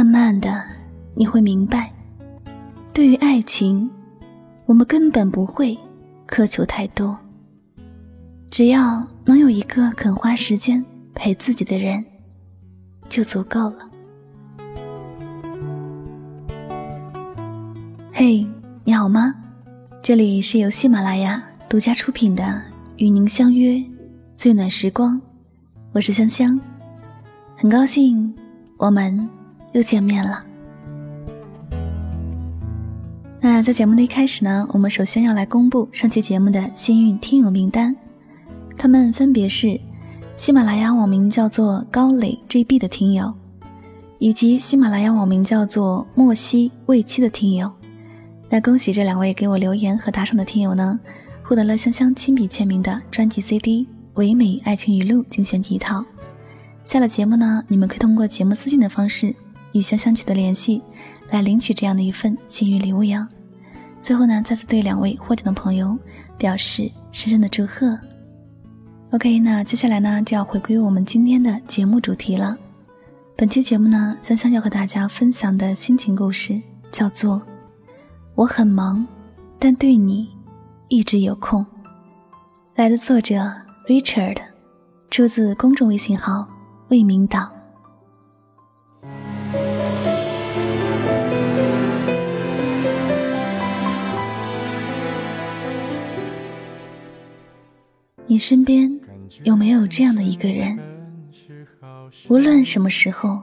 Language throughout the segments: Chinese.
慢慢的，你会明白，对于爱情，我们根本不会苛求太多。只要能有一个肯花时间陪自己的人，就足够了。嘿，你好吗？这里是由喜马拉雅独家出品的《与您相约最暖时光》，我是香香，很高兴我们又见面了。那在节目的一开始呢，我们首先要来公布上期节目的幸运听友名单。他们分别是喜马拉雅网名叫做高磊 GB 的听友，以及喜马拉雅网名叫做莫西未期的听友。那恭喜这两位给我留言和打赏的听友呢，获得了香香亲笔签名的专辑 CD《唯美爱情语录精选集》一套。下了节目呢，你们可以通过节目私信的方式与香香取得联系，来领取这样的一份幸运礼物哟。最后呢，再次对两位获奖的朋友表示深深的祝贺。OK，那接下来呢就要回归我们今天的节目主题了。本期节目呢，香香要和大家分享的心情故事叫做《我很忙，但对你一直有空》，来自作者 Richard，出自公众微信号未名岛。身边有没有这样的一个人？无论什么时候，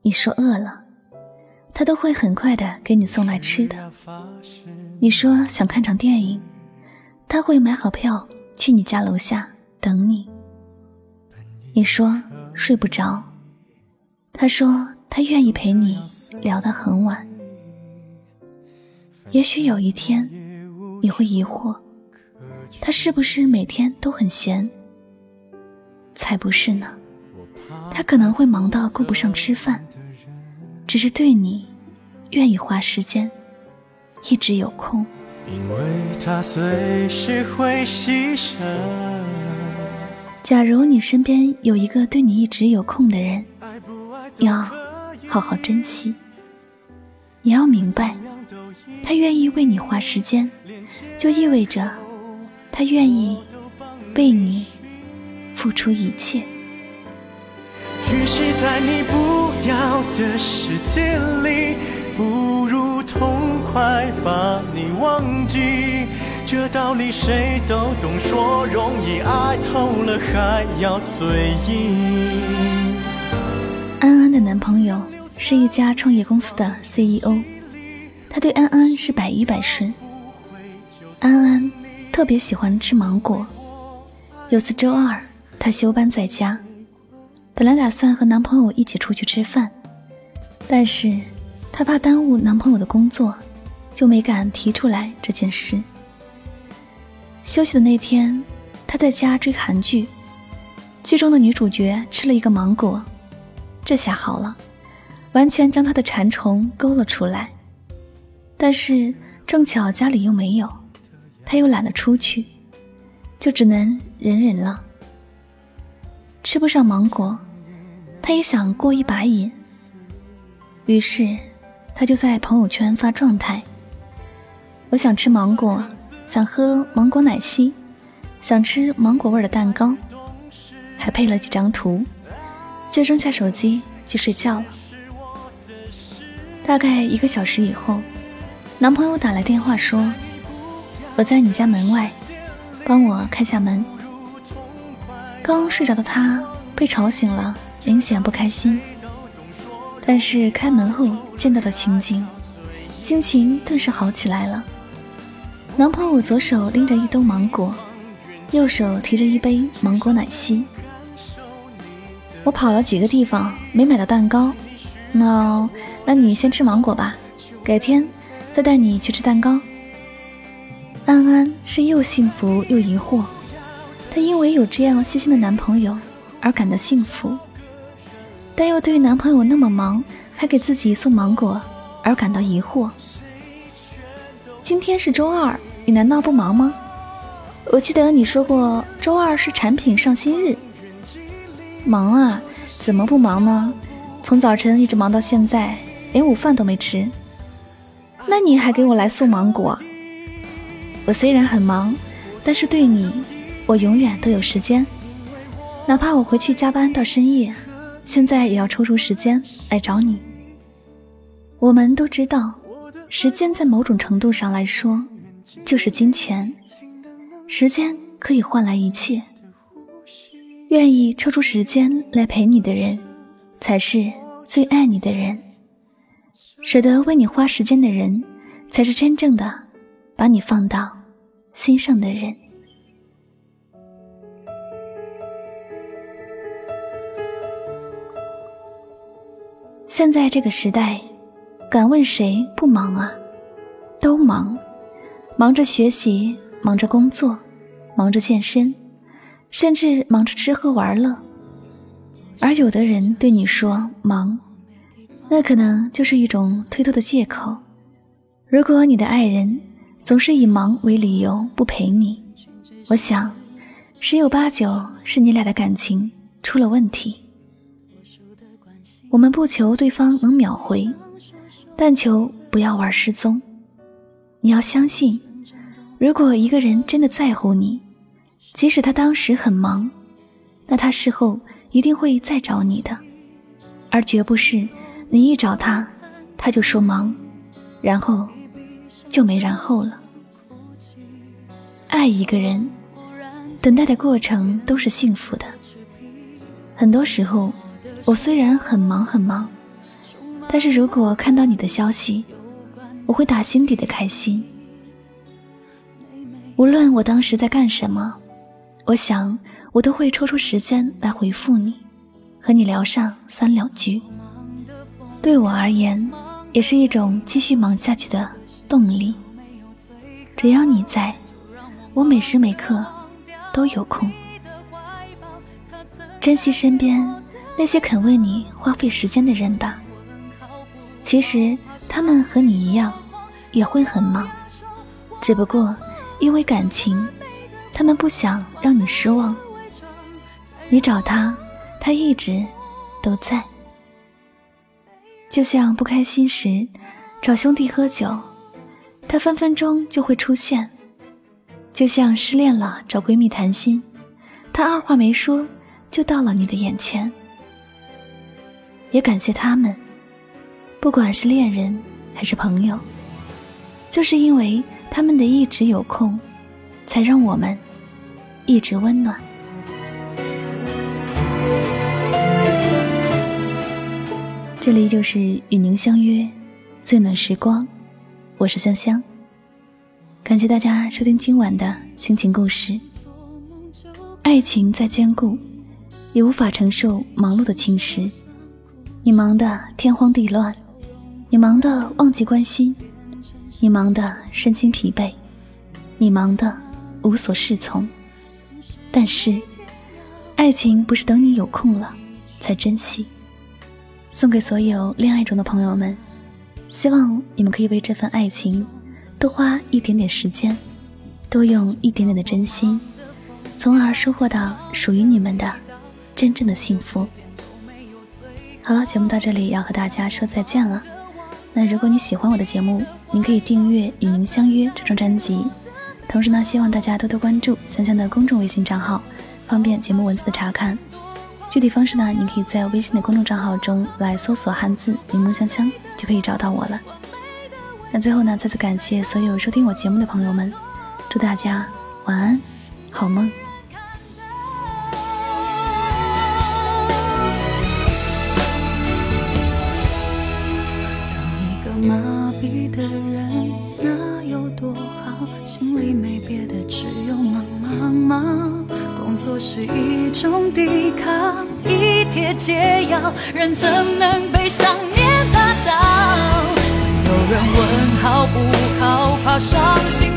你说饿了，他都会很快的给你送来吃的。你说想看场电影，他会买好票去你家楼下等你。你说睡不着，他说他愿意陪你聊到很晚。也许有一天，你会疑惑。他是不是每天都很闲？才不是呢，他可能会忙到顾不上吃饭，只是对你愿意花时间，一直有空。因为他随时会牺牲。假如你身边有一个对你一直有空的人，要好好珍惜。你要明白，他愿意为你花时间，就意味着。他愿意为你付出一切。与其在你不要的世界里，不如痛快把你忘记。这道理谁都懂，说容易，爱透了还要嘴硬。安安的男朋友是一家创业公司的 CEO，他对安安是百依百顺。安安。特别喜欢吃芒果。有次周二，她休班在家，本来打算和男朋友一起出去吃饭，但是她怕耽误男朋友的工作，就没敢提出来这件事。休息的那天，她在家追韩剧，剧中的女主角吃了一个芒果，这下好了，完全将她的馋虫勾了出来。但是正巧家里又没有。他又懒得出去，就只能忍忍了。吃不上芒果，他也想过一把瘾。于是，他就在朋友圈发状态：“我想吃芒果，想喝芒果奶昔，想吃芒果味的蛋糕。”还配了几张图，就扔下手机去睡觉了。大概一个小时以后，男朋友打来电话说。我在你家门外，帮我开下门。刚睡着的他被吵醒了，明显不开心。但是开门后见到的情景，心情顿时好起来了。男朋友左手拎着一兜芒果，右手提着一杯芒果奶昔。我跑了几个地方没买到蛋糕，那那你先吃芒果吧，改天再带你去吃蛋糕。安安是又幸福又疑惑，她因为有这样细心的男朋友而感到幸福，但又对男朋友那么忙还给自己送芒果而感到疑惑。今天是周二，你难道不忙吗？我记得你说过周二是产品上新日。忙啊，怎么不忙呢？从早晨一直忙到现在，连午饭都没吃。那你还给我来送芒果？我虽然很忙，但是对你，我永远都有时间。哪怕我回去加班到深夜，现在也要抽出时间来找你。我们都知道，时间在某种程度上来说就是金钱，时间可以换来一切。愿意抽出时间来陪你的人，才是最爱你的人。舍得为你花时间的人，才是真正的把你放到心上的人。现在这个时代，敢问谁不忙啊？都忙，忙着学习，忙着工作，忙着健身，甚至忙着吃喝玩乐。而有的人对你说忙，那可能就是一种推脱的借口。如果你的爱人总是以忙为理由不陪你，我想，十有八九是你俩的感情出了问题。我们不求对方能秒回，但求不要玩失踪。你要相信，如果一个人真的在乎你，即使他当时很忙，那他事后一定会再找你的，而绝不是你一找他，他就说忙，然后就没然后了。爱一个人，等待的过程都是幸福的，很多时候。我虽然很忙很忙，但是如果看到你的消息，我会打心底的开心。无论我当时在干什么，我想我都会抽出时间来回复你，和你聊上三两句。对我而言，也是一种继续忙下去的动力。只要你在，我每时每刻都有空。珍惜身边。那些肯为你花费时间的人吧，其实他们和你一样，也会很忙，只不过因为感情，他们不想让你失望。你找他，他一直都在。就像不开心时找兄弟喝酒，他分分钟就会出现；就像失恋了找闺蜜谈心，他二话没说就到了你的眼前。也感谢他们，不管是恋人还是朋友，就是因为他们的一直有空，才让我们一直温暖。这里就是与您相约最暖时光，我是香香。感谢大家收听今晚的心情故事。爱情再坚固，也无法承受忙碌的侵蚀。你忙得天荒地乱，你忙得忘记关心，你忙得身心疲惫，你忙得无所适从。但是，爱情不是等你有空了才珍惜。送给所有恋爱中的朋友们，希望你们可以为这份爱情多花一点点时间，多用一点点的真心，从而收获到属于你们的真正的幸福。好了，节目到这里要和大家说再见了。那如果你喜欢我的节目，您可以订阅《与您相约》这张专辑。同时呢，希望大家多多关注香香的公众微信账号，方便节目文字的查看。具体方式呢，您可以在微信的公众账号中来搜索汉字“柠檬香香”，就可以找到我了。那最后呢，再次感谢所有收听我节目的朋友们，祝大家晚安，好梦。做是一种抵抗，一帖解药，人怎能被伤有人问好不好，怕伤心，